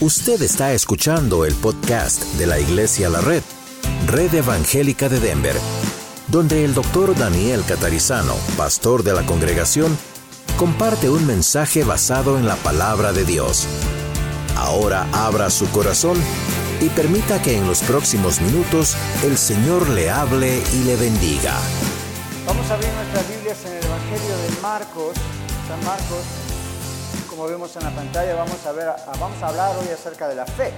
Usted está escuchando el podcast de la Iglesia La Red, Red Evangélica de Denver, donde el doctor Daniel Catarizano, pastor de la congregación, comparte un mensaje basado en la palabra de Dios. Ahora abra su corazón y permita que en los próximos minutos el Señor le hable y le bendiga. Vamos a abrir nuestras Biblias en el Evangelio de Marcos, San Marcos. Como vemos en la pantalla, vamos a, ver, vamos a hablar hoy acerca de la fe.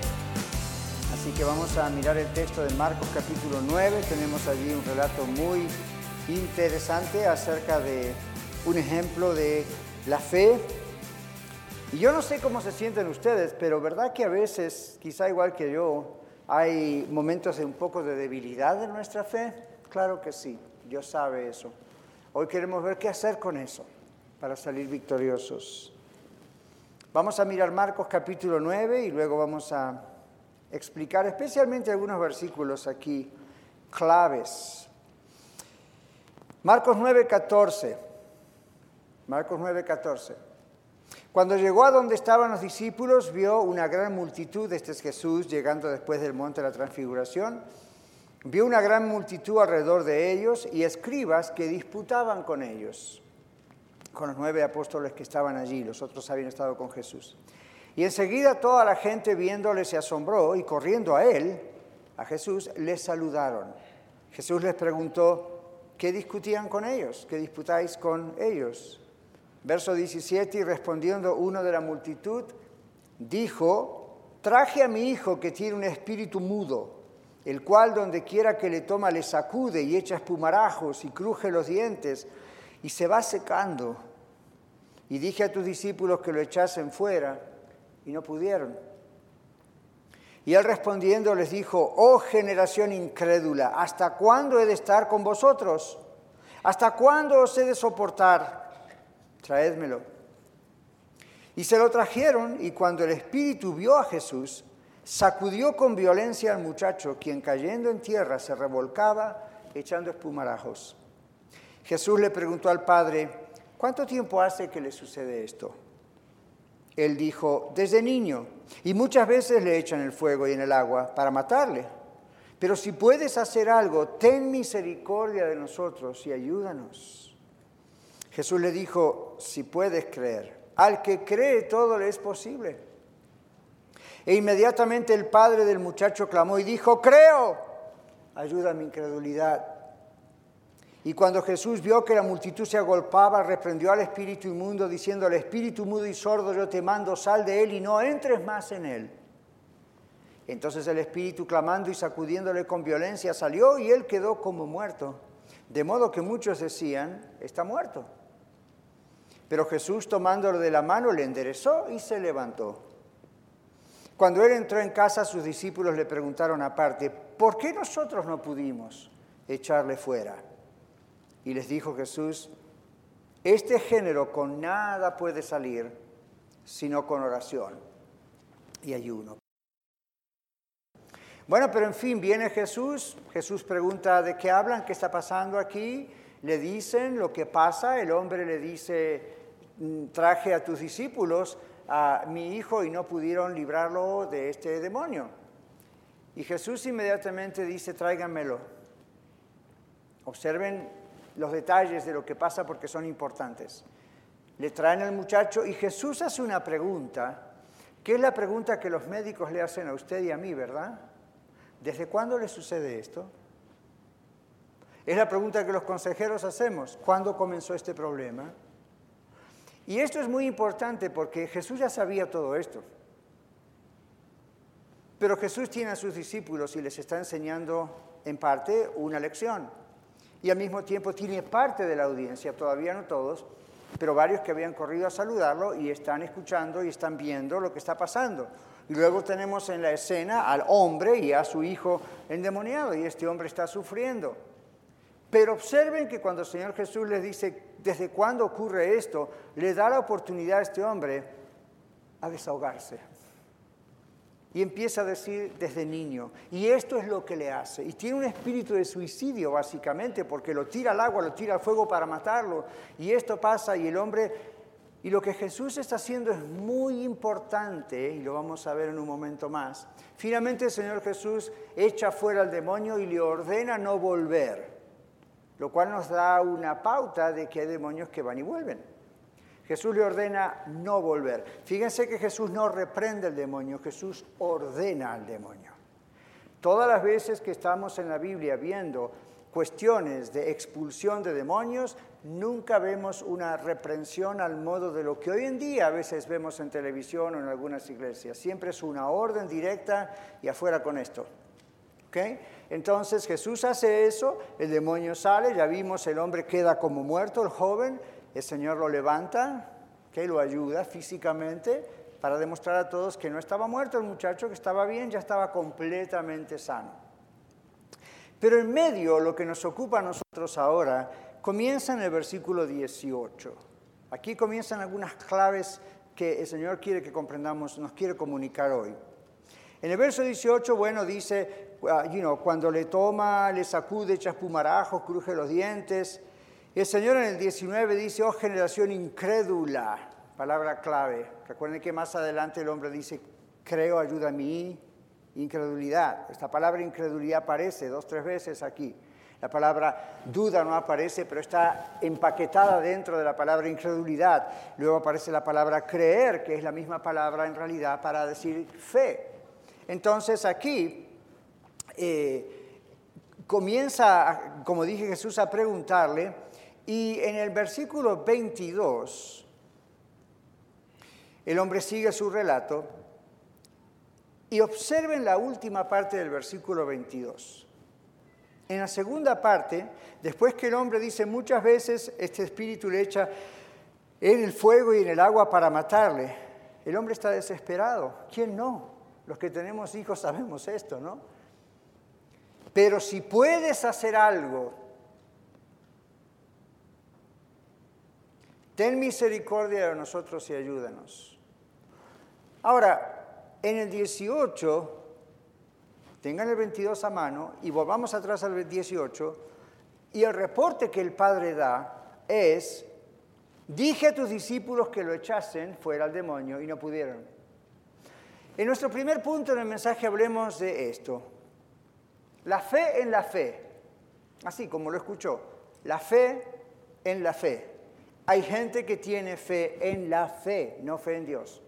Así que vamos a mirar el texto de Marcos capítulo 9. Tenemos allí un relato muy interesante acerca de un ejemplo de la fe. Y yo no sé cómo se sienten ustedes, pero verdad que a veces, quizá igual que yo, hay momentos de un poco de debilidad en nuestra fe. Claro que sí, Dios sabe eso. Hoy queremos ver qué hacer con eso para salir victoriosos. Vamos a mirar Marcos capítulo 9 y luego vamos a explicar especialmente algunos versículos aquí claves. Marcos 9, 14. Marcos 9, 14. Cuando llegó a donde estaban los discípulos, vio una gran multitud, este es Jesús llegando después del monte de la transfiguración, vio una gran multitud alrededor de ellos y escribas que disputaban con ellos, con los nueve apóstoles que estaban allí, los otros habían estado con Jesús. Y enseguida toda la gente viéndole se asombró y corriendo a él, a Jesús, les saludaron. Jesús les preguntó, ¿qué discutían con ellos? ¿Qué disputáis con ellos? Verso 17, y respondiendo uno de la multitud, dijo, traje a mi hijo que tiene un espíritu mudo, el cual donde quiera que le toma le sacude y echa espumarajos y cruje los dientes y se va secando. Y dije a tus discípulos que lo echasen fuera y no pudieron. Y él respondiendo les dijo, oh generación incrédula, ¿hasta cuándo he de estar con vosotros? ¿Hasta cuándo os he de soportar? traédmelo. Y se lo trajeron y cuando el espíritu vio a Jesús, sacudió con violencia al muchacho, quien cayendo en tierra se revolcaba echando espumarajos. Jesús le preguntó al padre, ¿cuánto tiempo hace que le sucede esto? Él dijo, desde niño, y muchas veces le echan el fuego y en el agua para matarle. Pero si puedes hacer algo, ten misericordia de nosotros y ayúdanos. Jesús le dijo, si puedes creer, al que cree todo le es posible. E inmediatamente el padre del muchacho clamó y dijo, creo, ayuda a mi incredulidad. Y cuando Jesús vio que la multitud se agolpaba, reprendió al espíritu inmundo, diciendo, al espíritu mudo y sordo yo te mando, sal de él y no entres más en él. Entonces el espíritu, clamando y sacudiéndole con violencia, salió y él quedó como muerto. De modo que muchos decían, está muerto. Pero Jesús tomándolo de la mano le enderezó y se levantó. Cuando él entró en casa, sus discípulos le preguntaron aparte, ¿por qué nosotros no pudimos echarle fuera? Y les dijo Jesús, este género con nada puede salir sino con oración y ayuno. Bueno, pero en fin, viene Jesús, Jesús pregunta de qué hablan, qué está pasando aquí, le dicen lo que pasa, el hombre le dice, Mm, traje a tus discípulos a mi hijo y no pudieron librarlo de este demonio. Y Jesús inmediatamente dice, tráiganmelo. Observen los detalles de lo que pasa porque son importantes. Le traen al muchacho y Jesús hace una pregunta, que es la pregunta que los médicos le hacen a usted y a mí, ¿verdad? ¿Desde cuándo le sucede esto? Es la pregunta que los consejeros hacemos. ¿Cuándo comenzó este problema? Y esto es muy importante porque Jesús ya sabía todo esto. Pero Jesús tiene a sus discípulos y les está enseñando en parte una lección. Y al mismo tiempo tiene parte de la audiencia, todavía no todos, pero varios que habían corrido a saludarlo y están escuchando y están viendo lo que está pasando. Luego tenemos en la escena al hombre y a su hijo endemoniado y este hombre está sufriendo. Pero observen que cuando el Señor Jesús les dice, ¿desde cuándo ocurre esto? Le da la oportunidad a este hombre a desahogarse. Y empieza a decir desde niño. Y esto es lo que le hace. Y tiene un espíritu de suicidio, básicamente, porque lo tira al agua, lo tira al fuego para matarlo. Y esto pasa y el hombre Y lo que Jesús está haciendo es muy importante, y lo vamos a ver en un momento más. Finalmente el Señor Jesús echa fuera al demonio y le ordena no volver, lo cual nos da una pauta de que hay demonios que van y vuelven. Jesús le ordena no volver. Fíjense que Jesús no reprende al demonio, Jesús ordena al demonio. Todas las veces que estamos en la Biblia viendo cuestiones de expulsión de demonios, nunca vemos una reprensión al modo de lo que hoy en día a veces vemos en televisión o en algunas iglesias. Siempre es una orden directa y afuera con esto. ¿Okay? Entonces Jesús hace eso, el demonio sale, ya vimos, el hombre queda como muerto, el joven, el Señor lo levanta, que lo ayuda físicamente para demostrar a todos que no estaba muerto el muchacho, que estaba bien, ya estaba completamente sano. Pero en medio, lo que nos ocupa a nosotros ahora, comienza en el versículo 18. Aquí comienzan algunas claves que el Señor quiere que comprendamos, nos quiere comunicar hoy. En el verso 18, bueno, dice, you cuando le toma, le sacude, echa espumarajo, cruje los dientes. El Señor en el 19 dice, oh generación incrédula, palabra clave. Recuerden que más adelante el hombre dice, creo, ayuda a mí, incredulidad. Esta palabra incredulidad aparece dos, tres veces aquí. La palabra duda no aparece, pero está empaquetada dentro de la palabra incredulidad. Luego aparece la palabra creer, que es la misma palabra en realidad para decir fe. Entonces aquí eh, comienza, como dije Jesús, a preguntarle, y en el versículo 22, el hombre sigue su relato y observen la última parte del versículo 22. En la segunda parte, después que el hombre dice muchas veces, este espíritu le echa en el fuego y en el agua para matarle, el hombre está desesperado. ¿Quién no? Los que tenemos hijos sabemos esto, ¿no? Pero si puedes hacer algo, ten misericordia de nosotros y ayúdanos. Ahora, en el 18, tengan el 22 a mano y volvamos atrás al 18, y el reporte que el Padre da es, dije a tus discípulos que lo echasen fuera al demonio y no pudieron. En nuestro primer punto en el mensaje hablemos de esto. La fe en la fe, así como lo escuchó, la fe en la fe. Hay gente que tiene fe en la fe, no fe en Dios.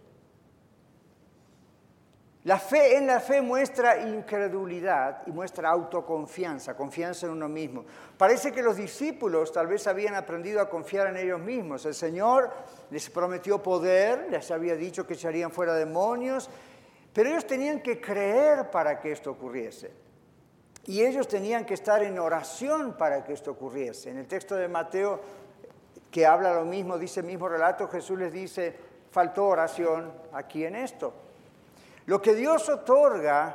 La fe en la fe muestra incredulidad y muestra autoconfianza, confianza en uno mismo. Parece que los discípulos tal vez habían aprendido a confiar en ellos mismos. El Señor les prometió poder, les había dicho que echarían fuera demonios, pero ellos tenían que creer para que esto ocurriese. Y ellos tenían que estar en oración para que esto ocurriese. En el texto de Mateo, que habla lo mismo, dice el mismo relato, Jesús les dice, faltó oración aquí en esto. Lo que Dios otorga,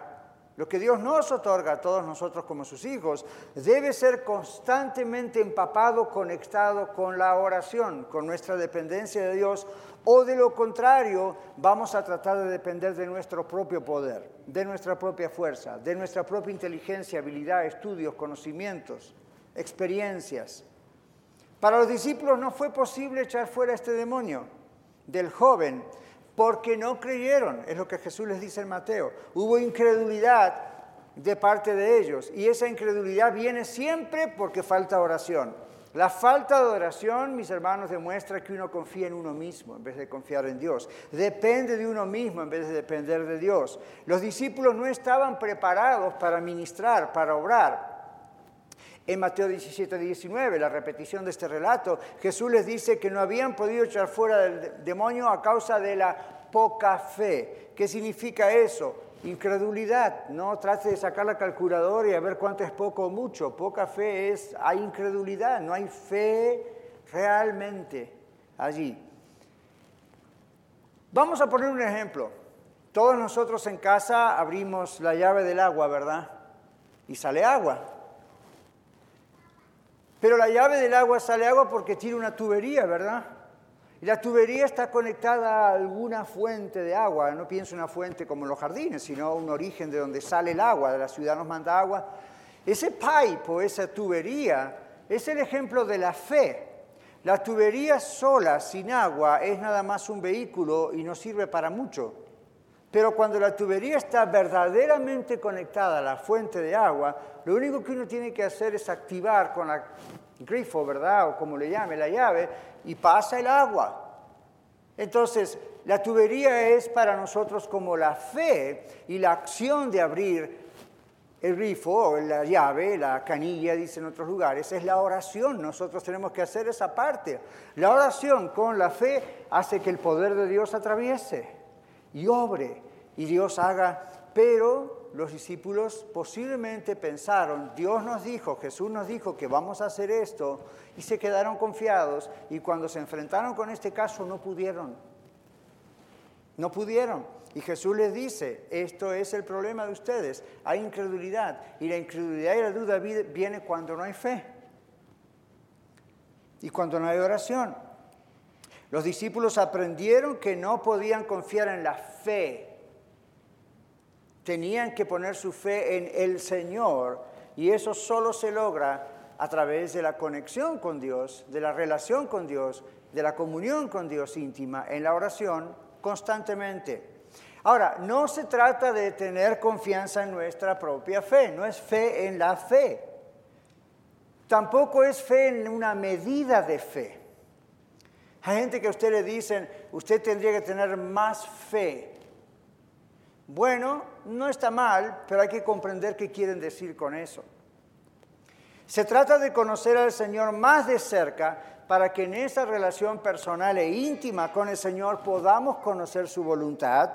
lo que Dios nos otorga a todos nosotros como sus hijos, debe ser constantemente empapado, conectado con la oración, con nuestra dependencia de Dios, o de lo contrario, vamos a tratar de depender de nuestro propio poder, de nuestra propia fuerza, de nuestra propia inteligencia, habilidad, estudios, conocimientos, experiencias. Para los discípulos no fue posible echar fuera este demonio del joven porque no creyeron, es lo que Jesús les dice en Mateo. Hubo incredulidad de parte de ellos y esa incredulidad viene siempre porque falta oración. La falta de oración, mis hermanos, demuestra que uno confía en uno mismo en vez de confiar en Dios. Depende de uno mismo en vez de depender de Dios. Los discípulos no estaban preparados para ministrar, para obrar. En Mateo 17, 19, la repetición de este relato, Jesús les dice que no habían podido echar fuera del demonio a causa de la poca fe. ¿Qué significa eso? Incredulidad. No trate de sacar la calculadora y a ver cuánto es poco o mucho. Poca fe es, hay incredulidad, no hay fe realmente allí. Vamos a poner un ejemplo. Todos nosotros en casa abrimos la llave del agua, ¿verdad? Y sale agua. Pero la llave del agua sale agua porque tiene una tubería, ¿verdad? Y la tubería está conectada a alguna fuente de agua. No pienso una fuente como en los jardines, sino un origen de donde sale el agua. De la ciudad nos manda agua. Ese pipe o esa tubería es el ejemplo de la fe. La tubería sola, sin agua, es nada más un vehículo y no sirve para mucho. Pero cuando la tubería está verdaderamente conectada a la fuente de agua, lo único que uno tiene que hacer es activar con la grifo, ¿verdad? O como le llame, la llave, y pasa el agua. Entonces, la tubería es para nosotros como la fe y la acción de abrir el grifo o la llave, la canilla, dice en otros lugares, es la oración. Nosotros tenemos que hacer esa parte. La oración con la fe hace que el poder de Dios atraviese y obre y Dios haga. Pero los discípulos posiblemente pensaron, Dios nos dijo, Jesús nos dijo que vamos a hacer esto y se quedaron confiados y cuando se enfrentaron con este caso no pudieron. No pudieron. Y Jesús les dice, esto es el problema de ustedes, hay incredulidad. Y la incredulidad y la duda viene cuando no hay fe. Y cuando no hay oración. Los discípulos aprendieron que no podían confiar en la fe. Tenían que poner su fe en el Señor. Y eso solo se logra a través de la conexión con Dios, de la relación con Dios, de la comunión con Dios íntima, en la oración constantemente. Ahora, no se trata de tener confianza en nuestra propia fe, no es fe en la fe. Tampoco es fe en una medida de fe. Hay gente que a usted le dicen, usted tendría que tener más fe. Bueno, no está mal, pero hay que comprender qué quieren decir con eso. Se trata de conocer al Señor más de cerca para que en esa relación personal e íntima con el Señor podamos conocer su voluntad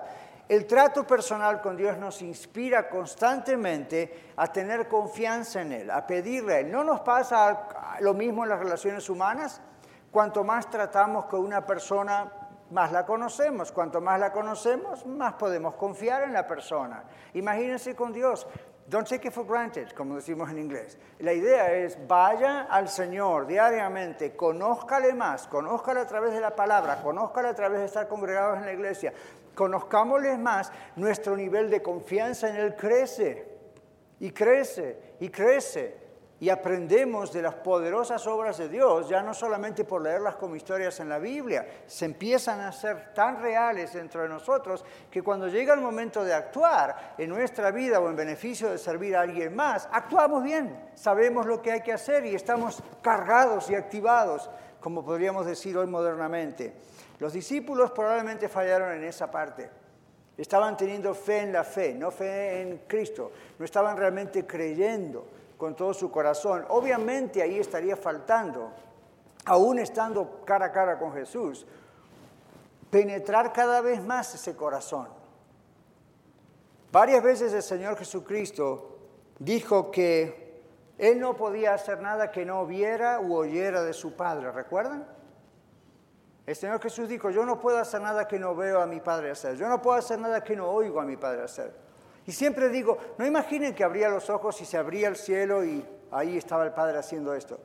el trato personal con Dios nos inspira constantemente a tener confianza en Él, a pedirle a Él. ¿No nos pasa lo mismo en las relaciones humanas? Cuanto más tratamos con una persona, más la conocemos. Cuanto más la conocemos, más podemos confiar en la persona. Imagínense con Dios. Don't take it for granted, como decimos en inglés. La idea es, vaya al Señor diariamente, conózcale más, conózcale a través de la palabra, conózcale a través de estar congregados en la iglesia, conozcámosle más, nuestro nivel de confianza en Él crece y crece y crece. Y aprendemos de las poderosas obras de Dios, ya no solamente por leerlas como historias en la Biblia, se empiezan a ser tan reales dentro de nosotros que cuando llega el momento de actuar en nuestra vida o en beneficio de servir a alguien más, actuamos bien, sabemos lo que hay que hacer y estamos cargados y activados, como podríamos decir hoy modernamente. Los discípulos probablemente fallaron en esa parte. Estaban teniendo fe en la fe, no fe en Cristo. No estaban realmente creyendo con todo su corazón. Obviamente ahí estaría faltando, aún estando cara a cara con Jesús, penetrar cada vez más ese corazón. Varias veces el Señor Jesucristo dijo que Él no podía hacer nada que no viera u oyera de su Padre, ¿recuerdan? El Señor Jesús dijo, yo no puedo hacer nada que no veo a mi Padre hacer, yo no puedo hacer nada que no oigo a mi Padre hacer. Y siempre digo, no imaginen que abría los ojos y se abría el cielo y ahí estaba el Padre haciendo esto.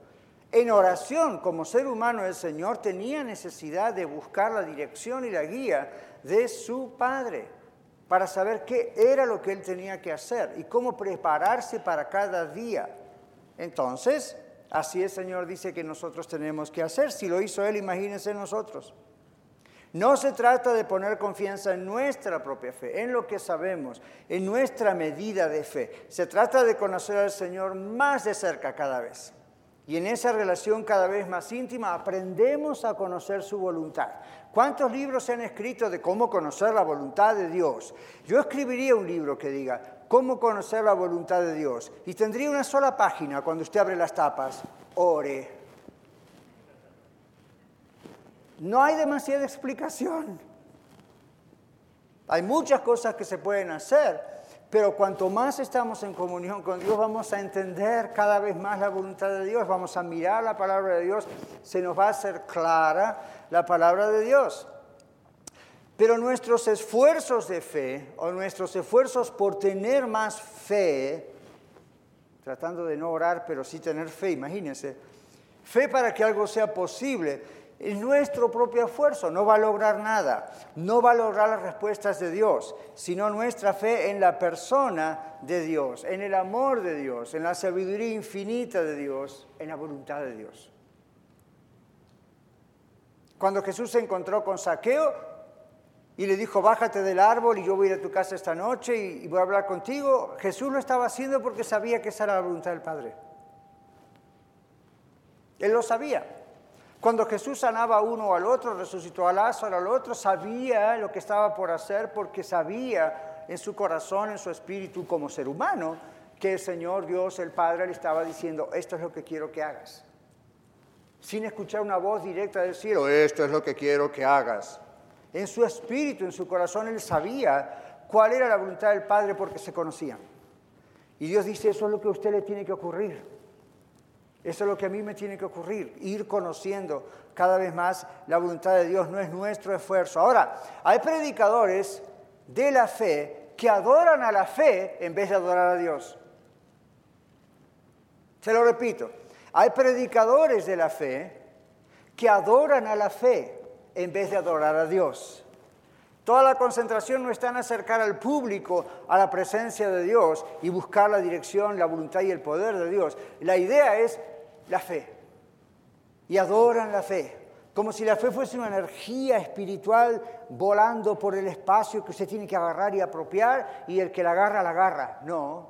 En oración, como ser humano, el Señor tenía necesidad de buscar la dirección y la guía de su Padre para saber qué era lo que él tenía que hacer y cómo prepararse para cada día. Entonces, Así el Señor dice que nosotros tenemos que hacer. Si lo hizo Él, imagínense nosotros. No se trata de poner confianza en nuestra propia fe, en lo que sabemos, en nuestra medida de fe. Se trata de conocer al Señor más de cerca cada vez. Y en esa relación cada vez más íntima aprendemos a conocer su voluntad. ¿Cuántos libros se han escrito de cómo conocer la voluntad de Dios? Yo escribiría un libro que diga, cómo conocer la voluntad de Dios. Y tendría una sola página cuando usted abre las tapas. Ore. No hay demasiada explicación. Hay muchas cosas que se pueden hacer, pero cuanto más estamos en comunión con Dios, vamos a entender cada vez más la voluntad de Dios, vamos a mirar la palabra de Dios, se nos va a hacer clara la palabra de Dios. Pero nuestros esfuerzos de fe o nuestros esfuerzos por tener más fe, tratando de no orar, pero sí tener fe, imagínense, fe para que algo sea posible, es nuestro propio esfuerzo, no va a lograr nada, no va a lograr las respuestas de Dios, sino nuestra fe en la persona de Dios, en el amor de Dios, en la sabiduría infinita de Dios, en la voluntad de Dios. Cuando Jesús se encontró con Saqueo y le dijo, bájate del árbol y yo voy a a tu casa esta noche y voy a hablar contigo, Jesús lo estaba haciendo porque sabía que esa era la voluntad del Padre. Él lo sabía. Cuando Jesús sanaba a uno al otro, resucitó a Lázaro al otro, sabía lo que estaba por hacer porque sabía en su corazón, en su espíritu como ser humano, que el Señor Dios, el Padre, le estaba diciendo, esto es lo que quiero que hagas. Sin escuchar una voz directa del cielo, esto es lo que quiero que hagas. En su espíritu, en su corazón, él sabía cuál era la voluntad del Padre porque se conocían. Y Dios dice, eso es lo que a usted le tiene que ocurrir. Eso es lo que a mí me tiene que ocurrir, ir conociendo cada vez más la voluntad de Dios, no es nuestro esfuerzo. Ahora, hay predicadores de la fe que adoran a la fe en vez de adorar a Dios. Se lo repito, hay predicadores de la fe que adoran a la fe en vez de adorar a Dios. Toda la concentración no está en acercar al público a la presencia de Dios y buscar la dirección, la voluntad y el poder de Dios. La idea es la fe. Y adoran la fe. Como si la fe fuese una energía espiritual volando por el espacio que usted tiene que agarrar y apropiar y el que la agarra, la agarra. No,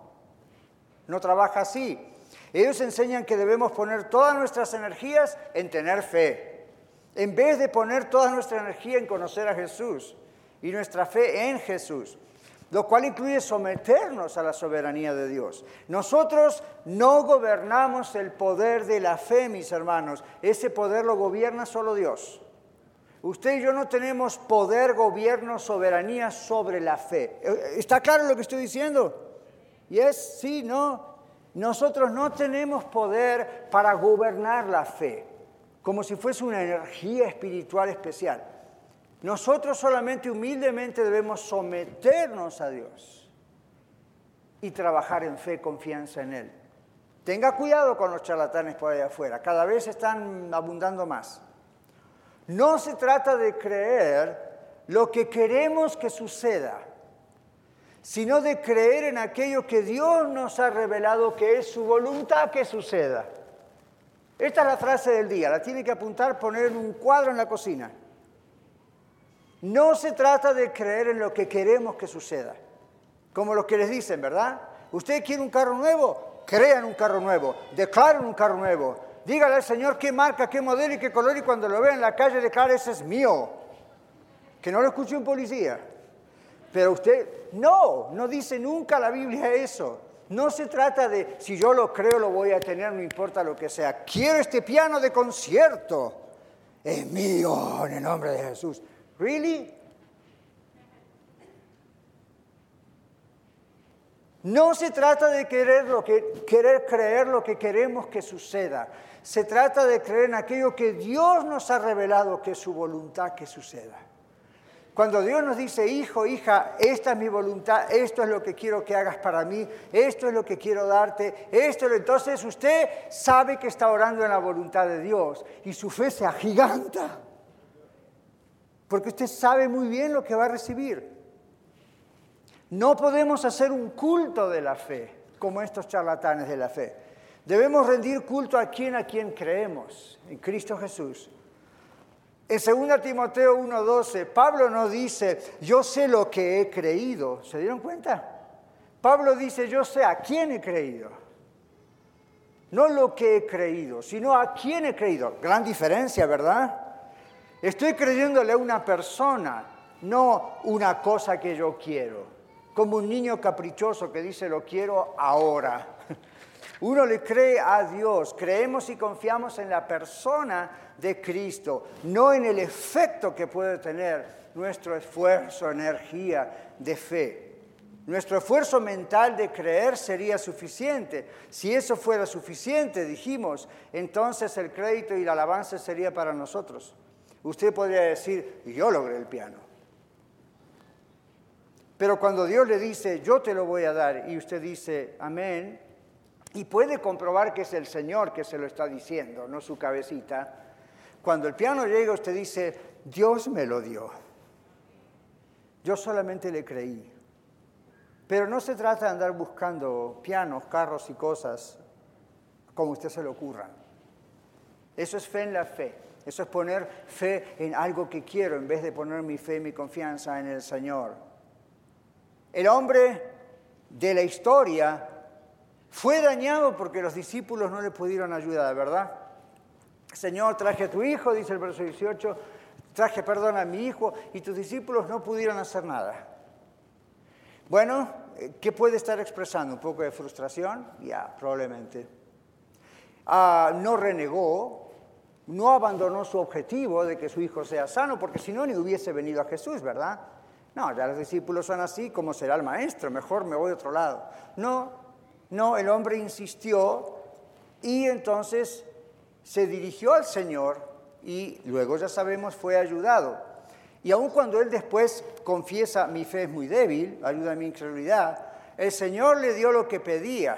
no trabaja así. Ellos enseñan que debemos poner todas nuestras energías en tener fe, en vez de poner toda nuestra energía en conocer a Jesús y nuestra fe en Jesús lo cual incluye someternos a la soberanía de Dios. Nosotros no gobernamos el poder de la fe, mis hermanos. Ese poder lo gobierna solo Dios. Usted y yo no tenemos poder, gobierno, soberanía sobre la fe. ¿Está claro lo que estoy diciendo? ¿Y es sí, no? Nosotros no tenemos poder para gobernar la fe, como si fuese una energía espiritual especial. Nosotros solamente humildemente debemos someternos a Dios y trabajar en fe, confianza en Él. Tenga cuidado con los charlatanes por allá afuera, cada vez están abundando más. No se trata de creer lo que queremos que suceda, sino de creer en aquello que Dios nos ha revelado que es su voluntad que suceda. Esta es la frase del día, la tiene que apuntar, poner un cuadro en la cocina. No se trata de creer en lo que queremos que suceda, como los que les dicen, ¿verdad? ¿Usted quiere un carro nuevo? Crean un carro nuevo, declaren un carro nuevo. Dígale al Señor qué marca, qué modelo y qué color y cuando lo vea en la calle declare ese es mío. Que no lo escuche un policía. Pero usted, no, no dice nunca la Biblia eso. No se trata de si yo lo creo lo voy a tener, no importa lo que sea. Quiero este piano de concierto. Es mío en el nombre de Jesús. ¿Really? No se trata de querer, lo que, querer creer lo que queremos que suceda. Se trata de creer en aquello que Dios nos ha revelado que es su voluntad que suceda. Cuando Dios nos dice, hijo, hija, esta es mi voluntad, esto es lo que quiero que hagas para mí, esto es lo que quiero darte, esto, entonces usted sabe que está orando en la voluntad de Dios y su fe se agiganta porque usted sabe muy bien lo que va a recibir. No podemos hacer un culto de la fe, como estos charlatanes de la fe. Debemos rendir culto a quien a quien creemos, en Cristo Jesús. En 2 Timoteo 1:12, Pablo no dice, yo sé lo que he creído. ¿Se dieron cuenta? Pablo dice, yo sé a quién he creído. No lo que he creído, sino a quién he creído. Gran diferencia, ¿verdad? Estoy creyéndole a una persona, no una cosa que yo quiero. Como un niño caprichoso que dice lo quiero ahora. Uno le cree a Dios, creemos y confiamos en la persona de Cristo, no en el efecto que puede tener nuestro esfuerzo, energía de fe. Nuestro esfuerzo mental de creer sería suficiente. Si eso fuera suficiente, dijimos, entonces el crédito y la alabanza sería para nosotros. Usted podría decir, yo logré el piano. Pero cuando Dios le dice, yo te lo voy a dar, y usted dice, amén, y puede comprobar que es el Señor que se lo está diciendo, no su cabecita, cuando el piano llega usted dice, Dios me lo dio. Yo solamente le creí. Pero no se trata de andar buscando pianos, carros y cosas como usted se le ocurra. Eso es fe en la fe. Eso es poner fe en algo que quiero en vez de poner mi fe y mi confianza en el Señor. El hombre de la historia fue dañado porque los discípulos no le pudieron ayudar, ¿verdad? Señor, traje a tu hijo, dice el verso 18, traje perdón a mi hijo y tus discípulos no pudieron hacer nada. Bueno, ¿qué puede estar expresando? ¿Un poco de frustración? Ya, probablemente. Ah, no renegó, no abandonó su objetivo de que su hijo sea sano, porque si no, ni hubiese venido a Jesús, ¿verdad? No, ya los discípulos son así, como será el maestro, mejor me voy a otro lado. No, no, el hombre insistió y entonces se dirigió al Señor y luego ya sabemos fue ayudado. Y aun cuando él después confiesa, mi fe es muy débil, ayuda a mi incredulidad, el Señor le dio lo que pedía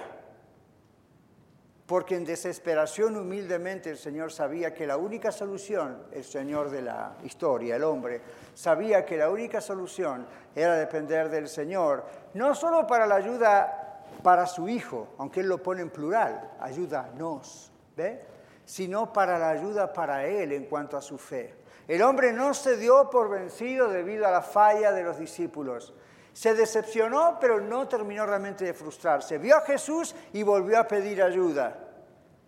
porque en desesperación humildemente el Señor sabía que la única solución, el Señor de la historia, el hombre, sabía que la única solución era depender del Señor, no solo para la ayuda para su hijo, aunque él lo pone en plural, ayúdanos, ¿ve? sino para la ayuda para él en cuanto a su fe. El hombre no se dio por vencido debido a la falla de los discípulos. Se decepcionó, pero no terminó realmente de frustrarse. Vio a Jesús y volvió a pedir ayuda.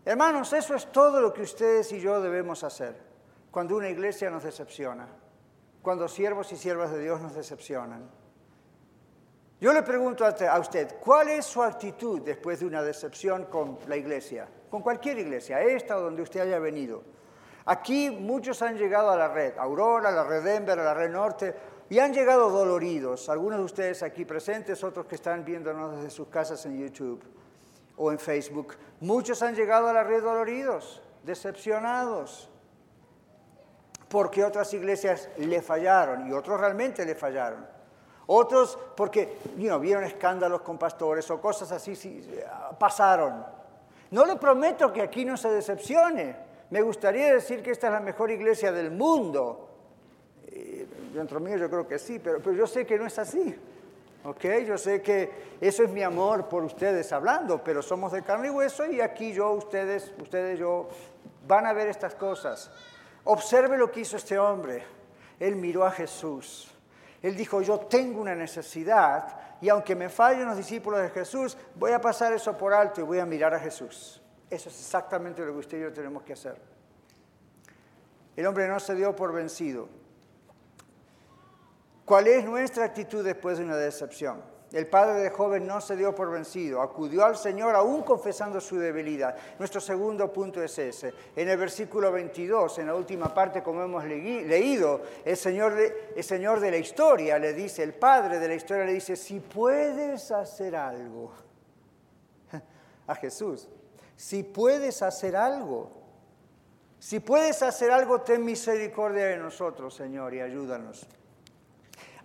Hermanos, eso es todo lo que ustedes y yo debemos hacer cuando una iglesia nos decepciona, cuando siervos y siervas de Dios nos decepcionan. Yo le pregunto a usted, ¿cuál es su actitud después de una decepción con la iglesia? Con cualquier iglesia, esta o donde usted haya venido. Aquí muchos han llegado a la red, Aurora, la red Denver, la red Norte, y han llegado doloridos, algunos de ustedes aquí presentes, otros que están viéndonos desde sus casas en YouTube o en Facebook. Muchos han llegado a la red doloridos, decepcionados, porque otras iglesias le fallaron y otros realmente le fallaron. Otros porque vieron escándalos con pastores o cosas así, pasaron. No le prometo que aquí no se decepcione. Me gustaría decir que esta es la mejor iglesia del mundo, dentro mío yo creo que sí, pero, pero yo sé que no es así. ¿Ok? Yo sé que eso es mi amor por ustedes hablando, pero somos de carne y hueso y aquí yo, ustedes, ustedes, yo, van a ver estas cosas. Observe lo que hizo este hombre. Él miró a Jesús. Él dijo, yo tengo una necesidad y aunque me fallen los discípulos de Jesús, voy a pasar eso por alto y voy a mirar a Jesús. Eso es exactamente lo que usted y yo tenemos que hacer. El hombre no se dio por vencido. ¿Cuál es nuestra actitud después de una decepción? El padre de joven no se dio por vencido, acudió al Señor aún confesando su debilidad. Nuestro segundo punto es ese. En el versículo 22, en la última parte, como hemos leído, el señor, el señor de la historia le dice, el padre de la historia le dice, si puedes hacer algo, a Jesús, si puedes hacer algo, si puedes hacer algo, ten misericordia de nosotros, Señor, y ayúdanos.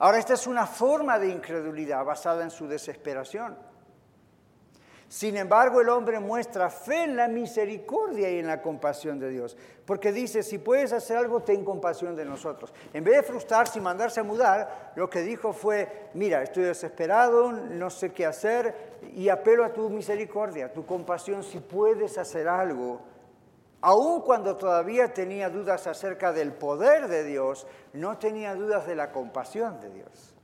Ahora, esta es una forma de incredulidad basada en su desesperación. Sin embargo, el hombre muestra fe en la misericordia y en la compasión de Dios, porque dice, si puedes hacer algo, ten compasión de nosotros. En vez de frustrarse y mandarse a mudar, lo que dijo fue, mira, estoy desesperado, no sé qué hacer, y apelo a tu misericordia, tu compasión, si puedes hacer algo, Aun cuando todavía tenía dudas acerca del poder de Dios, no tenía dudas de la compasión de Dios.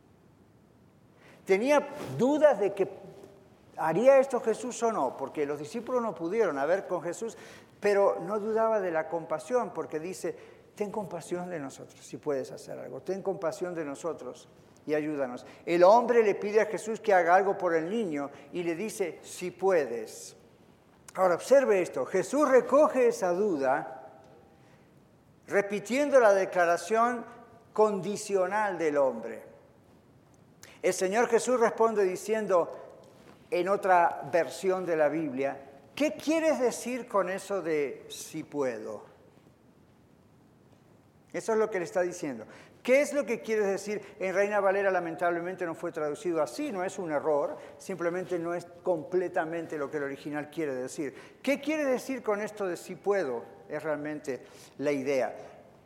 Tenía dudas de que haría esto Jesús o no, porque los discípulos no pudieron haber con Jesús, pero no dudaba de la compasión, porque dice, ten compasión de nosotros, si puedes hacer algo, ten compasión de nosotros y ayúdanos. El hombre le pide a Jesús que haga algo por el niño y le dice, si puedes. Ahora observe esto, Jesús recoge esa duda repitiendo la declaración condicional del hombre. El Señor Jesús responde diciendo en otra versión de la Biblia, ¿qué quieres decir con eso de si puedo? Eso es lo que le está diciendo. ¿Qué es lo que quieres decir? En Reina Valera lamentablemente no fue traducido así, no es un error, simplemente no es completamente lo que el original quiere decir. ¿Qué quiere decir con esto de si puedo? Es realmente la idea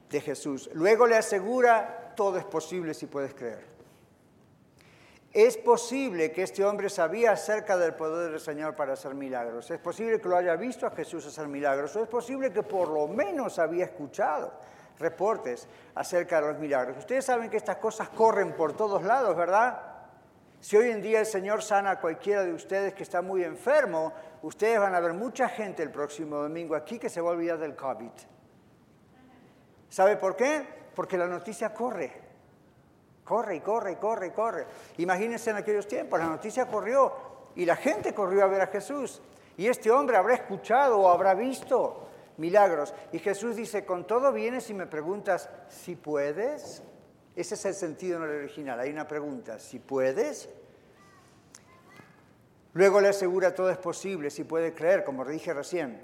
de Jesús. Luego le asegura, todo es posible si puedes creer. Es posible que este hombre sabía acerca del poder del Señor para hacer milagros. Es posible que lo haya visto a Jesús hacer milagros. O es posible que por lo menos había escuchado reportes acerca de los milagros. Ustedes saben que estas cosas corren por todos lados, ¿verdad? Si hoy en día el Señor sana a cualquiera de ustedes que está muy enfermo, ustedes van a ver mucha gente el próximo domingo aquí que se va a olvidar del COVID. ¿Sabe por qué? Porque la noticia corre. Corre y corre y corre y corre. Imagínense en aquellos tiempos, la noticia corrió y la gente corrió a ver a Jesús. Y este hombre habrá escuchado o habrá visto milagros. Y Jesús dice, con todo vienes y me preguntas, si puedes. Ese es el sentido en el original. Hay una pregunta, si puedes. Luego le asegura todo es posible, si puede creer, como dije recién.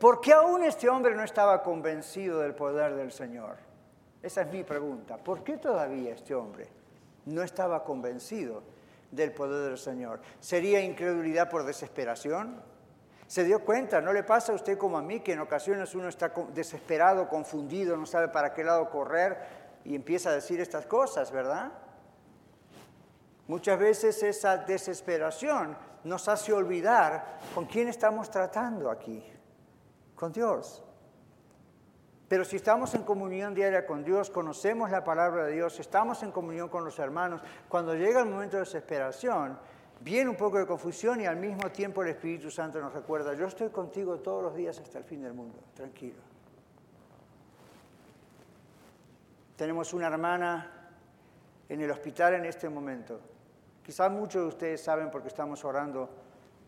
¿Por qué aún este hombre no estaba convencido del poder del Señor? Esa es mi pregunta. ¿Por qué todavía este hombre no estaba convencido del poder del Señor? ¿Sería incredulidad por desesperación? ¿Se dio cuenta? ¿No le pasa a usted como a mí que en ocasiones uno está desesperado, confundido, no sabe para qué lado correr y empieza a decir estas cosas, verdad? Muchas veces esa desesperación nos hace olvidar con quién estamos tratando aquí, con Dios. Pero si estamos en comunión diaria con Dios, conocemos la palabra de Dios, estamos en comunión con los hermanos, cuando llega el momento de desesperación, viene un poco de confusión y al mismo tiempo el Espíritu Santo nos recuerda, yo estoy contigo todos los días hasta el fin del mundo, tranquilo. Tenemos una hermana en el hospital en este momento. Quizás muchos de ustedes saben porque estamos orando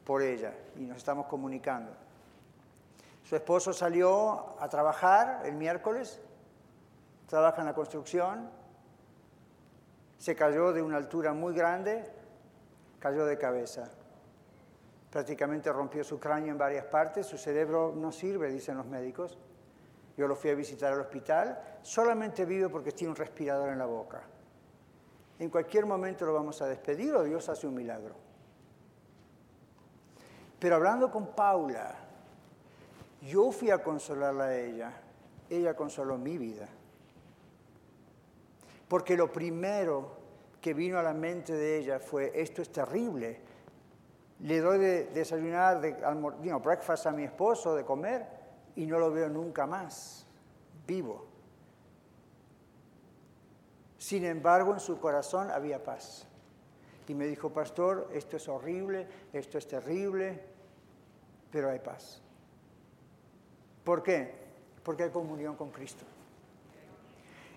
por ella y nos estamos comunicando. Su esposo salió a trabajar el miércoles, trabaja en la construcción, se cayó de una altura muy grande, cayó de cabeza. Prácticamente rompió su cráneo en varias partes, su cerebro no sirve, dicen los médicos. Yo lo fui a visitar al hospital, solamente vive porque tiene un respirador en la boca. En cualquier momento lo vamos a despedir o Dios hace un milagro. Pero hablando con Paula, yo fui a consolarla a ella, ella consoló mi vida. Porque lo primero que vino a la mente de ella fue, esto es terrible. Le doy de desayunar, de breakfast a mi esposo, de comer, y no lo veo nunca más, vivo. Sin embargo, en su corazón había paz. Y me dijo, pastor, esto es horrible, esto es terrible, pero hay paz. ¿Por qué? Porque hay comunión con Cristo.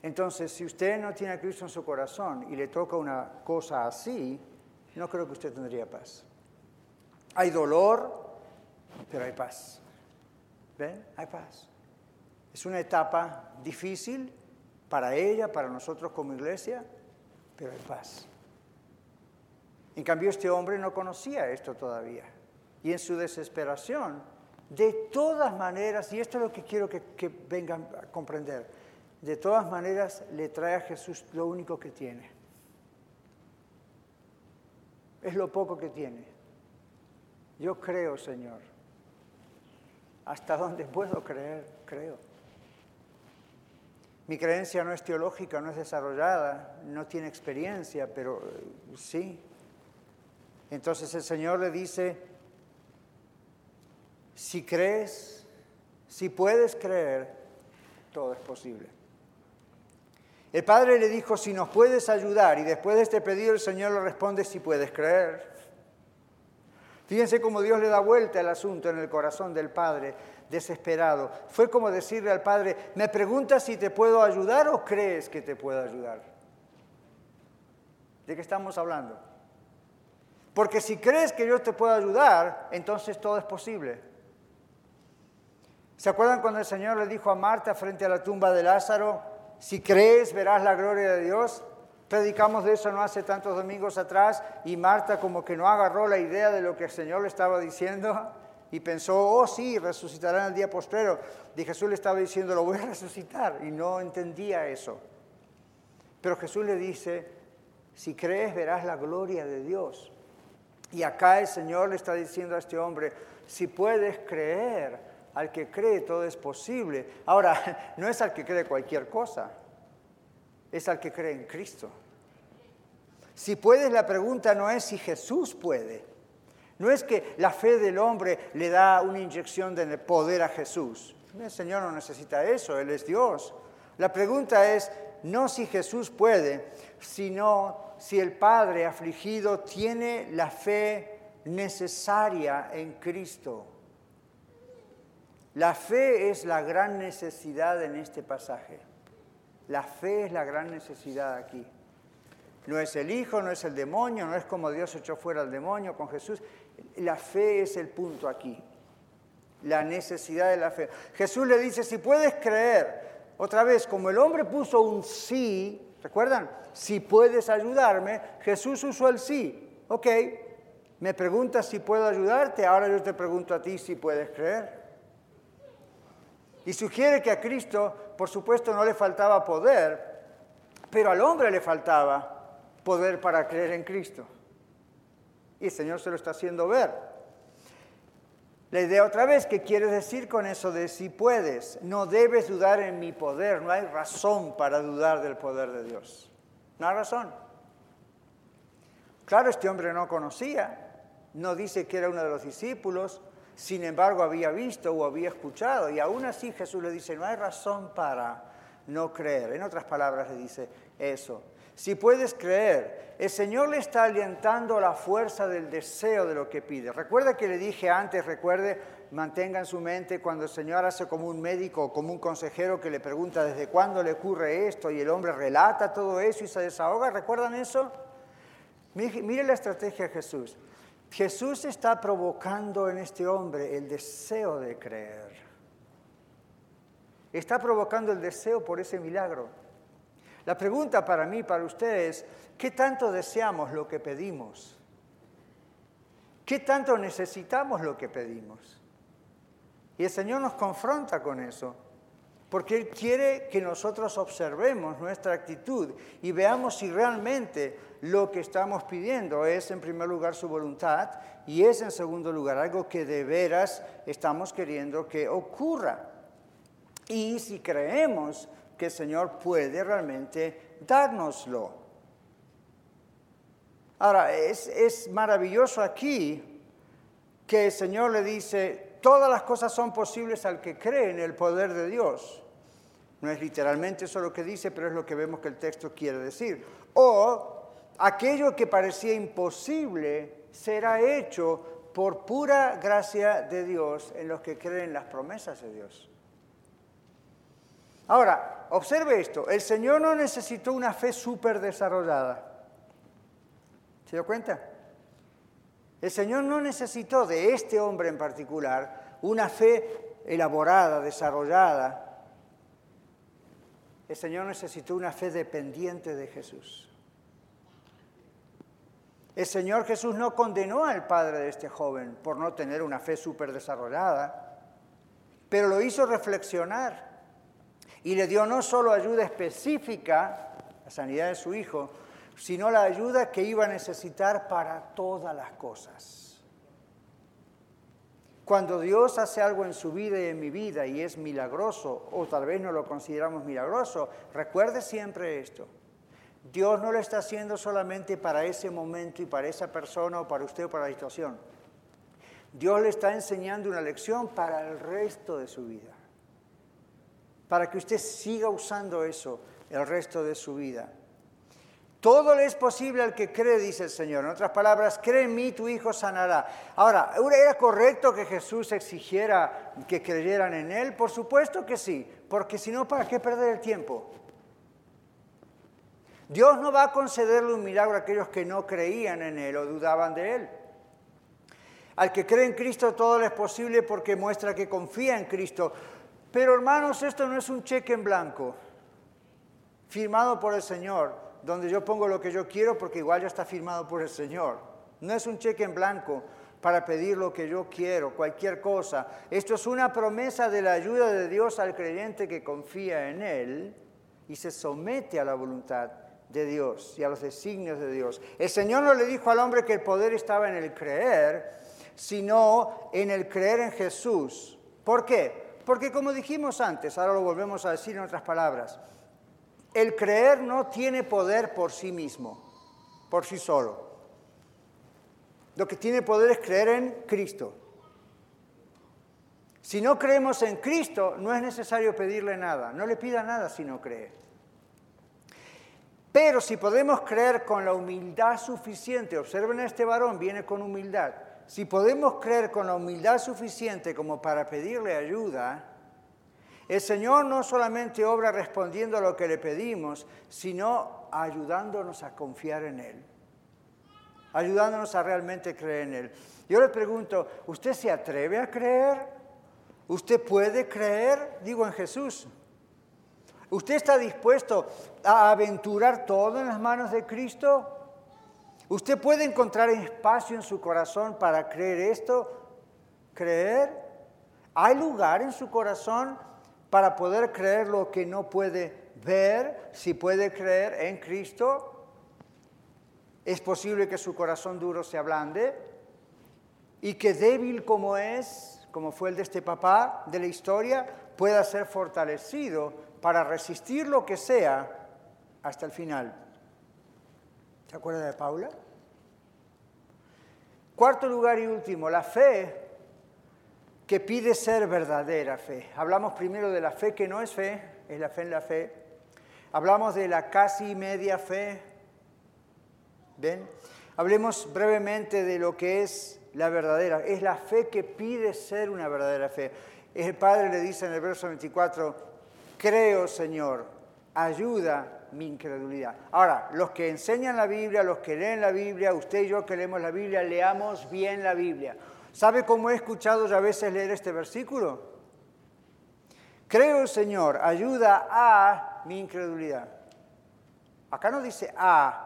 Entonces, si usted no tiene a Cristo en su corazón y le toca una cosa así, no creo que usted tendría paz. Hay dolor, pero hay paz. ¿Ven? Hay paz. Es una etapa difícil para ella, para nosotros como iglesia, pero hay paz. En cambio, este hombre no conocía esto todavía. Y en su desesperación, de todas maneras, y esto es lo que quiero que, vengan a comprender, de todas maneras le trae a Jesús lo único que tiene. Es lo poco que tiene. Yo creo, Señor. Hasta donde puedo creer, creo. Mi creencia no es teológica, no es desarrollada, no tiene experiencia, pero eh, sí. Entonces el Señor le dice, si crees, si puedes creer, todo es posible. El padre le dijo, si nos puedes ayudar, y después de este pedido el Señor le responde, si puedes creer. Fíjense cómo Dios le da vuelta al asunto en el corazón del padre, desesperado. Fue como decirle al padre, ¿me preguntas si te puedo ayudar o crees que te puedo ayudar? ¿De qué estamos hablando? Porque si crees que yo te puedo ayudar, entonces todo es posible. ¿Se acuerdan cuando el Señor le dijo a Marta frente a la tumba de Lázaro, si crees verás la gloria de Dios? Predicamos de eso no hace tantos domingos atrás y Marta como que no agarró la idea de lo que el Señor le estaba diciendo y pensó, oh sí, resucitará en el día postrero. Y Jesús le estaba diciendo, lo voy a resucitar y no entendía eso. Pero Jesús le dice, si crees verás la gloria de Dios. Y acá el Señor le está diciendo a este hombre, si puedes creer, al que cree todo es posible. Ahora, no es al que cree cualquier cosa, es al que cree en Cristo. Si puedes, la pregunta no es si Jesús puede. No es que la fe del hombre le da una inyección de poder a Jesús. El Señor no necesita eso, Él es Dios. La pregunta es no si Jesús puede, sino si el Padre afligido tiene la fe necesaria en Cristo. La fe es la gran necesidad en este pasaje. La fe es la gran necesidad aquí. No es el Hijo, no es el demonio, no es como Dios echó fuera al demonio con Jesús. La fe es el punto aquí. La necesidad de la fe. Jesús le dice, si puedes creer, otra vez, como el hombre puso un sí, ¿recuerdan? Si puedes ayudarme, Jesús usó el sí. Ok, me preguntas si puedo ayudarte, ahora yo te pregunto a ti si puedes creer. Y sugiere que a Cristo, por supuesto, no le faltaba poder, pero al hombre le faltaba poder para creer en Cristo. Y el Señor se lo está haciendo ver. La idea otra vez, ¿qué quieres decir con eso de si puedes? No debes dudar en mi poder, no hay razón para dudar del poder de Dios. No hay razón. Claro, este hombre no conocía, no dice que era uno de los discípulos, sin embargo había visto o había escuchado, y aún así Jesús le dice, no hay razón para no creer. En otras palabras le dice eso. Si puedes creer, el Señor le está alentando la fuerza del deseo de lo que pide. Recuerda que le dije antes, recuerde, mantenga en su mente cuando el Señor hace como un médico o como un consejero que le pregunta desde cuándo le ocurre esto y el hombre relata todo eso y se desahoga. ¿Recuerdan eso? Mire la estrategia de Jesús. Jesús está provocando en este hombre el deseo de creer. Está provocando el deseo por ese milagro. La pregunta para mí, para ustedes, ¿qué tanto deseamos lo que pedimos? ¿Qué tanto necesitamos lo que pedimos? Y el Señor nos confronta con eso, porque Él quiere que nosotros observemos nuestra actitud y veamos si realmente lo que estamos pidiendo es en primer lugar su voluntad y es en segundo lugar algo que de veras estamos queriendo que ocurra. Y si creemos que el Señor puede realmente dárnoslo. Ahora, es, es maravilloso aquí que el Señor le dice, todas las cosas son posibles al que cree en el poder de Dios. No es literalmente eso lo que dice, pero es lo que vemos que el texto quiere decir. O aquello que parecía imposible será hecho por pura gracia de Dios en los que creen las promesas de Dios. Ahora, observe esto, el Señor no necesitó una fe súper desarrollada. ¿Se dio cuenta? El Señor no necesitó de este hombre en particular una fe elaborada, desarrollada. El Señor necesitó una fe dependiente de Jesús. El Señor Jesús no condenó al padre de este joven por no tener una fe súper desarrollada, pero lo hizo reflexionar y le dio no solo ayuda específica, la sanidad de su hijo, sino la ayuda que iba a necesitar para todas las cosas. Cuando Dios hace algo en su vida y en mi vida y es milagroso, o tal vez no lo consideramos milagroso, recuerde siempre esto. Dios no lo está haciendo solamente para ese momento y para esa persona o para usted o para la situación. Dios le está enseñando una lección para el resto de su vida para que usted siga usando eso el resto de su vida. Todo le es posible al que cree, dice el Señor. En otras palabras, cree en mí, tu hijo sanará. Ahora, ¿era correcto que Jesús exigiera que creyeran en Él? Por supuesto que sí, porque si no, ¿para qué perder el tiempo? Dios no va a concederle un milagro a aquellos que no creían en Él o dudaban de Él. Al que cree en Cristo todo le es posible porque muestra que confía en Cristo. Pero hermanos, esto no es un cheque en blanco, firmado por el Señor, donde yo pongo lo que yo quiero porque igual ya está firmado por el Señor. No es un cheque en blanco para pedir lo que yo quiero, cualquier cosa. Esto es una promesa de la ayuda de Dios al creyente que confía en Él y se somete a la voluntad de Dios y a los designios de Dios. El Señor no le dijo al hombre que el poder estaba en el creer, sino en el creer en Jesús. ¿Por qué? Porque como dijimos antes, ahora lo volvemos a decir en otras palabras, el creer no tiene poder por sí mismo. por sí solo. Lo que tiene poder es creer en Cristo. Si no creemos en Cristo, no es necesario pedirle nada. No le pida nada si no cree. Pero si podemos creer con la humildad suficiente, observen a este varón, viene con humildad. Si podemos creer con la humildad suficiente como para pedirle ayuda, el Señor no solamente obra respondiendo a lo que le pedimos, sino ayudándonos a confiar en Él, ayudándonos a realmente creer en Él. Yo le pregunto, ¿usted se atreve a creer? ¿Usted puede creer? Digo en Jesús. ¿Usted está dispuesto a aventurar todo en las manos de Cristo? ¿Usted puede encontrar espacio en su corazón para creer esto? ¿Creer? ¿Hay lugar en su corazón para poder creer lo que no puede ver, si puede creer en Cristo. Es posible que su corazón duro se ablande y que débil como es, como fue el de este papá de la historia, pueda ser fortalecido para resistir lo que sea hasta el final. ¿Se acuerda de Paula? Cuarto lugar y último, la fe que pide ser verdadera fe. Hablamos primero de la fe que no es fe, es la fe en la fe. Hablamos de la casi media fe. ¿Ven? Hablemos brevemente de lo que es la verdadera. Es la fe que pide ser una verdadera fe. El Padre le dice en el verso 24, creo Señor, ayuda mi incredulidad. Ahora, los que enseñan la Biblia, los que leen la Biblia, usted y yo que leemos la Biblia, leamos bien la Biblia. ¿Sabe cómo he escuchado a veces leer este versículo? Creo, Señor, ayuda a mi incredulidad. Acá no dice a.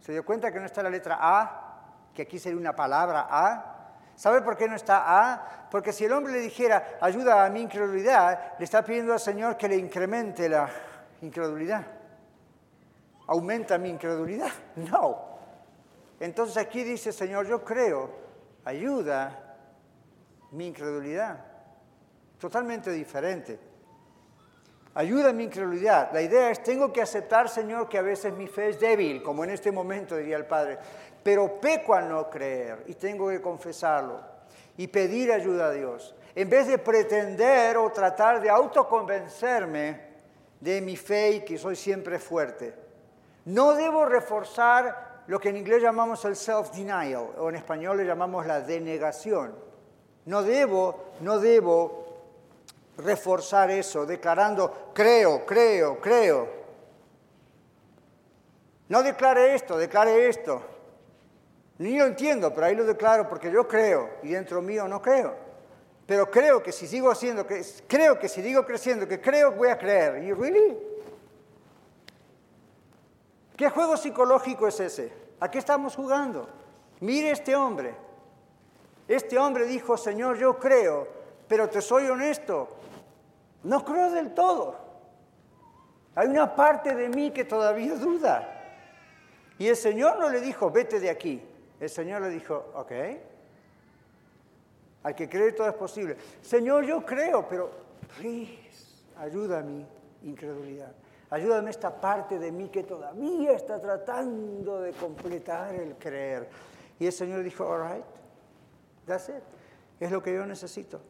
¿Se dio cuenta que no está la letra a? Que aquí sería una palabra a. ¿Sabe por qué no está a? Porque si el hombre le dijera ayuda a mi incredulidad, le está pidiendo al Señor que le incremente la incredulidad. Aumenta mi incredulidad. No. Entonces aquí dice, Señor, yo creo ayuda mi incredulidad. Totalmente diferente. Ayuda mi incredulidad. La idea es, tengo que aceptar, Señor, que a veces mi fe es débil, como en este momento diría el Padre, pero peco al no creer y tengo que confesarlo y pedir ayuda a Dios. En vez de pretender o tratar de autoconvencerme de mi fe y que soy siempre fuerte. No debo reforzar lo que en inglés llamamos el self-denial, o en español le llamamos la denegación. No debo, no debo reforzar eso, declarando, creo, creo, creo. No declare esto, declare esto. Ni lo entiendo, pero ahí lo declaro porque yo creo y dentro mío no creo. Pero creo que si sigo haciendo, creo que si digo creciendo, que creo, voy a creer. ¿Y really? ¿Qué juego psicológico es ese? ¿A qué estamos jugando? Mire este hombre. Este hombre dijo, Señor, yo creo, pero te soy honesto, no creo del todo. Hay una parte de mí que todavía duda. Y el Señor no le dijo, vete de aquí. El Señor le dijo, ok. Al que cree todo es posible. Señor, yo creo, pero please, ayuda a mi incredulidad. Ayúdame esta parte de mí que todavía está tratando de completar el creer. Y el Señor dijo, all right, that's it. Es lo que yo necesito.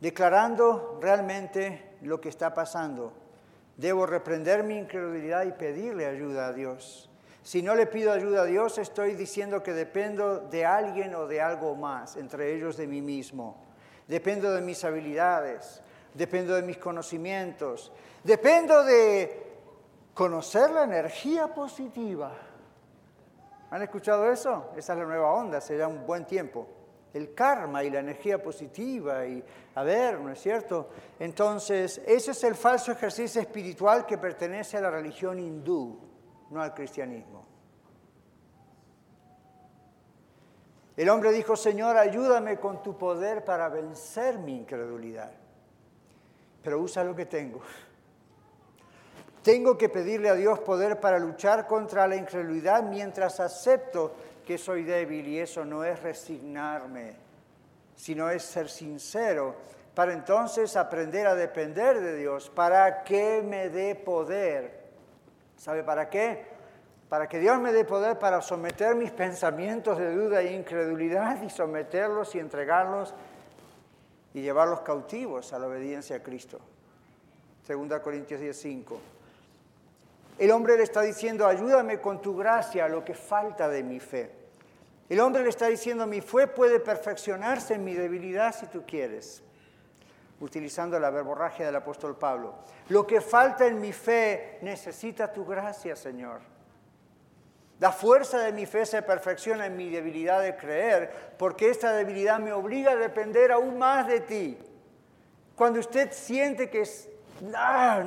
Declarando realmente lo que está pasando. Debo reprender mi incredulidad y pedirle ayuda a Dios. Si no le pido ayuda a Dios, estoy diciendo que dependo de alguien o de algo más, entre ellos de mí mismo. Dependo de mis habilidades, dependo de mis conocimientos, dependo de conocer la energía positiva. ¿Han escuchado eso? Esa es la nueva onda, será un buen tiempo. El karma y la energía positiva y, a ver, ¿no es cierto? Entonces, ese es el falso ejercicio espiritual que pertenece a la religión hindú, no al cristianismo. El hombre dijo, Señor, ayúdame con tu poder para vencer mi incredulidad pero usa lo que tengo. Tengo que pedirle a Dios poder para luchar contra la incredulidad mientras acepto que soy débil y eso no es resignarme, sino es ser sincero para entonces aprender a depender de Dios, para que me dé poder. ¿Sabe para qué? para que Dios me dé poder para someter mis pensamientos de duda e incredulidad y someterlos y entregarlos y llevarlos cautivos a la obediencia a Cristo. 2 Corintios 10:5. El hombre le está diciendo, ayúdame con tu gracia a lo que falta de mi fe. El hombre le está diciendo, mi fe puede perfeccionarse en mi debilidad si tú quieres, utilizando la verborragia del apóstol Pablo. Lo que falta en mi fe necesita tu gracia, Señor. La fuerza de mi fe se perfecciona en mi debilidad de creer, porque esta debilidad me obliga a depender aún más de ti. Cuando usted siente que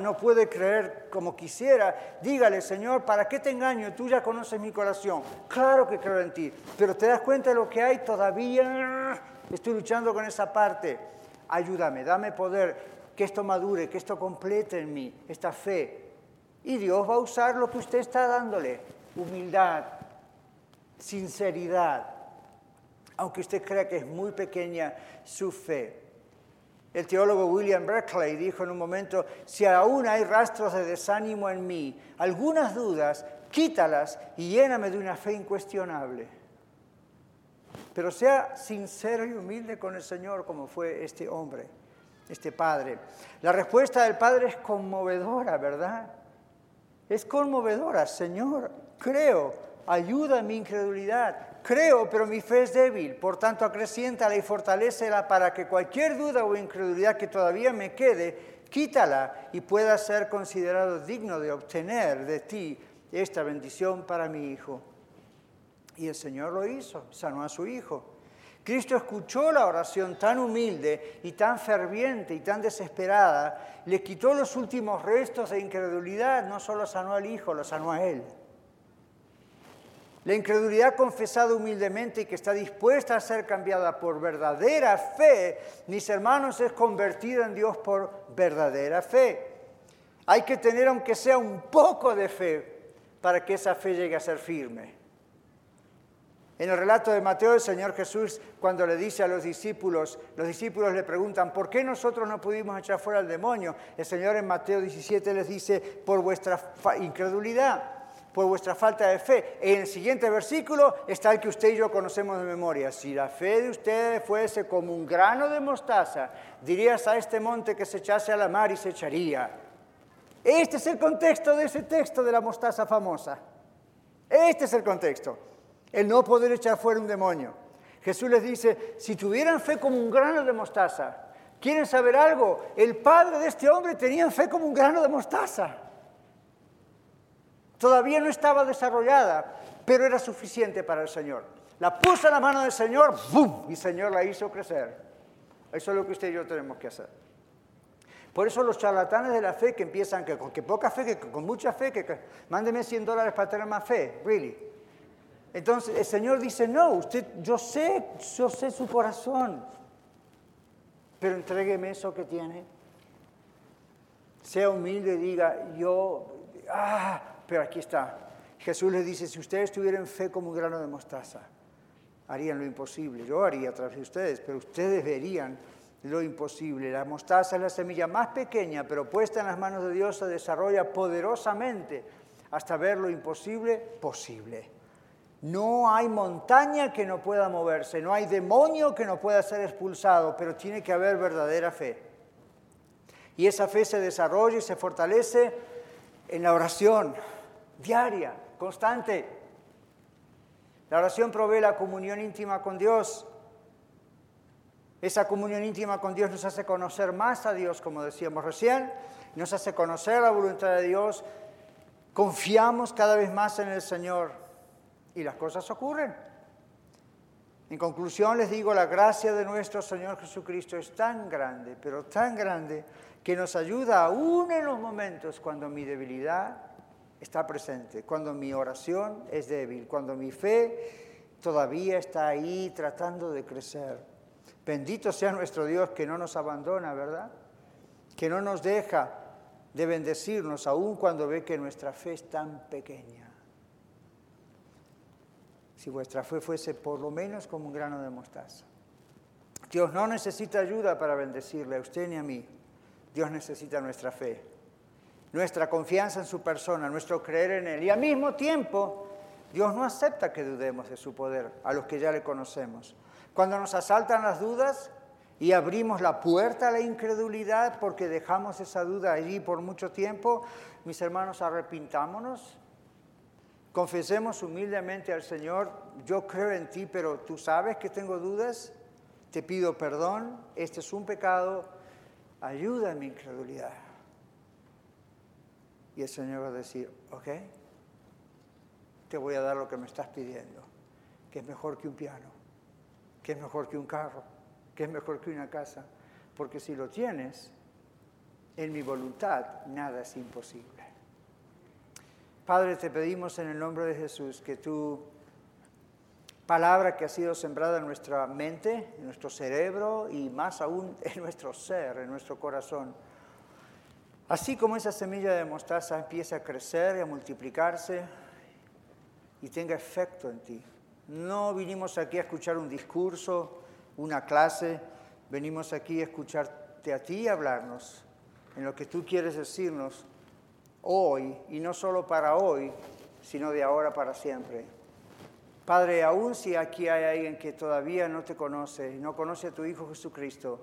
no puede creer como quisiera, dígale, Señor, ¿para qué te engaño? Tú ya conoces mi corazón. Claro que creo en ti, pero te das cuenta de lo que hay todavía. Estoy luchando con esa parte. Ayúdame, dame poder, que esto madure, que esto complete en mí, esta fe. Y Dios va a usar lo que usted está dándole humildad, sinceridad, aunque usted crea que es muy pequeña su fe. El teólogo William Berkeley dijo en un momento, si aún hay rastros de desánimo en mí, algunas dudas, quítalas y lléname de una fe incuestionable. Pero sea sincero y humilde con el Señor como fue este hombre, este padre. La respuesta del padre es conmovedora, ¿verdad? Es conmovedora, Señor, creo, ayuda en mi incredulidad. Creo, pero mi fe es débil, por tanto acreciéntala y fortalecela para que cualquier duda o incredulidad que todavía me quede, quítala y pueda ser considerado digno de obtener de ti esta bendición para mi hijo. Y el Señor lo hizo, sanó a su hijo. Cristo escuchó la oración tan humilde y tan ferviente y tan desesperada, le quitó los últimos restos de incredulidad, no solo sanó al hijo, lo sanó a él. La incredulidad confesada humildemente y que está dispuesta a ser cambiada por verdadera fe, mis hermanos, es convertida en Dios por verdadera fe. Hay que tener aunque sea un poco de fe para que esa fe llegue a ser firme. En el relato de Mateo, el Señor Jesús, cuando le dice a los discípulos, los discípulos le preguntan, ¿por qué nosotros no pudimos echar fuera al demonio? El Señor en Mateo 17 les dice, por vuestra incredulidad por vuestra falta de fe. En el siguiente versículo está el que usted y yo conocemos de memoria. Si la fe de ustedes fuese como un grano de mostaza, dirías a este monte que se echase a la mar y se echaría. Este es el contexto de ese texto de la mostaza famosa. Este es el contexto. El no poder echar fuera un demonio. Jesús les dice, si tuvieran fe como un grano de mostaza, ¿quieren saber algo? El padre de este hombre tenía fe como un grano de mostaza. Todavía no estaba desarrollada, pero era suficiente para el Señor. La puso en la mano del Señor, ¡bum! Y el Señor la hizo crecer. Eso es lo que usted y yo tenemos que hacer. Por eso los charlatanes de la fe que empiezan que con que poca fe, que con mucha fe, que, mándeme 100 dólares para tener más fe, really. Entonces el Señor dice, no, usted, yo sé, yo sé su corazón, pero entrégueme eso que tiene. Sea humilde y diga, yo, ah, pero aquí está. Jesús les dice, si ustedes tuvieran fe como un grano de mostaza, harían lo imposible. Yo haría a través de ustedes, pero ustedes verían lo imposible. La mostaza es la semilla más pequeña, pero puesta en las manos de Dios se desarrolla poderosamente hasta ver lo imposible posible. No hay montaña que no pueda moverse, no hay demonio que no pueda ser expulsado, pero tiene que haber verdadera fe. Y esa fe se desarrolla y se fortalece en la oración, diaria, constante. La oración provee la comunión íntima con Dios. Esa comunión íntima con Dios nos hace conocer más a Dios, como decíamos recién, nos hace conocer la voluntad de Dios, confiamos cada vez más en el Señor y las cosas ocurren. En conclusión les digo, la gracia de nuestro Señor Jesucristo es tan grande, pero tan grande, que nos ayuda aún en los momentos cuando mi debilidad está presente, cuando mi oración es débil, cuando mi fe todavía está ahí tratando de crecer. Bendito sea nuestro Dios que no nos abandona, ¿verdad? Que no nos deja de bendecirnos aún cuando ve que nuestra fe es tan pequeña. Si vuestra fe fuese por lo menos como un grano de mostaza. Dios no necesita ayuda para bendecirle a usted ni a mí. Dios necesita nuestra fe. nuestra confianza en su persona, nuestro creer en Él. Y al mismo tiempo, Dios no acepta que dudemos de su poder a los que ya le conocemos. Cuando nos asaltan las dudas y abrimos la puerta a la incredulidad porque dejamos esa duda allí por mucho tiempo, mis hermanos, arrepintámonos. Confesemos humildemente al Señor, yo creo en ti, pero tú sabes que tengo dudas, te pido perdón, este es un pecado, ayuda en mi incredulidad. Y el Señor va a decir, ok, te voy a dar lo que me estás pidiendo, que es mejor que un piano que es mejor que un carro, que es mejor que una casa, porque si lo tienes, en mi voluntad nada es imposible. Padre, te pedimos en el nombre de Jesús que tu palabra que ha sido sembrada en nuestra mente, en nuestro cerebro y más aún en nuestro ser, en nuestro corazón, así como esa semilla de mostaza empieza a crecer y a multiplicarse y tenga efecto en ti. No vinimos aquí a escuchar un discurso, una clase, venimos aquí a escucharte a ti y hablarnos en lo que tú quieres decirnos hoy, y no solo para hoy, sino de ahora para siempre. Padre, aun si aquí hay alguien que todavía no te conoce, no conoce a tu Hijo Jesucristo,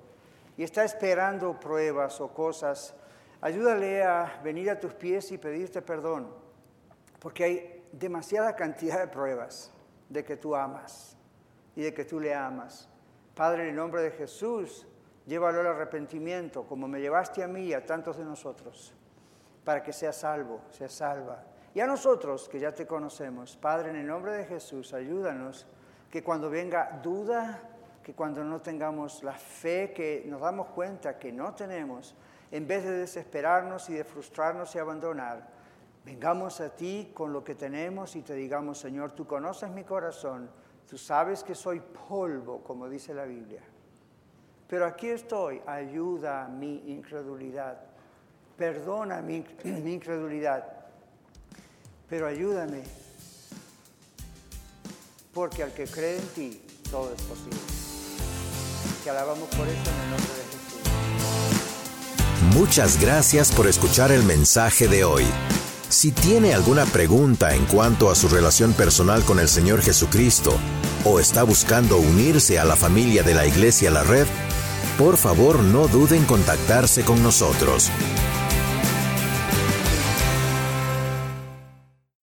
y está esperando pruebas o cosas, ayúdale a venir a tus pies y pedirte perdón, porque hay demasiada cantidad de pruebas de que tú amas y de que tú le amas. Padre, en el nombre de Jesús, llévalo al arrepentimiento, como me llevaste a mí y a tantos de nosotros, para que sea salvo, sea salva. Y a nosotros, que ya te conocemos, Padre, en el nombre de Jesús, ayúdanos que cuando venga duda, que cuando no tengamos la fe, que nos damos cuenta que no tenemos, en vez de desesperarnos y de frustrarnos y abandonar, Vengamos a ti con lo que tenemos y te digamos, Señor, tú conoces mi corazón, tú sabes que soy polvo, como dice la Biblia. Pero aquí estoy, ayuda a mi incredulidad, perdona mi, incredulidad, pero ayúdame, porque al que cree en ti, todo es posible. Te alabamos por eso en el nombre de Jesús. Muchas gracias por escuchar el mensaje de hoy. Si tiene alguna pregunta en cuanto a su relación personal con el Señor Jesucristo o está buscando unirse a la familia de la Iglesia La Red, por favor no duden en contactarse con nosotros.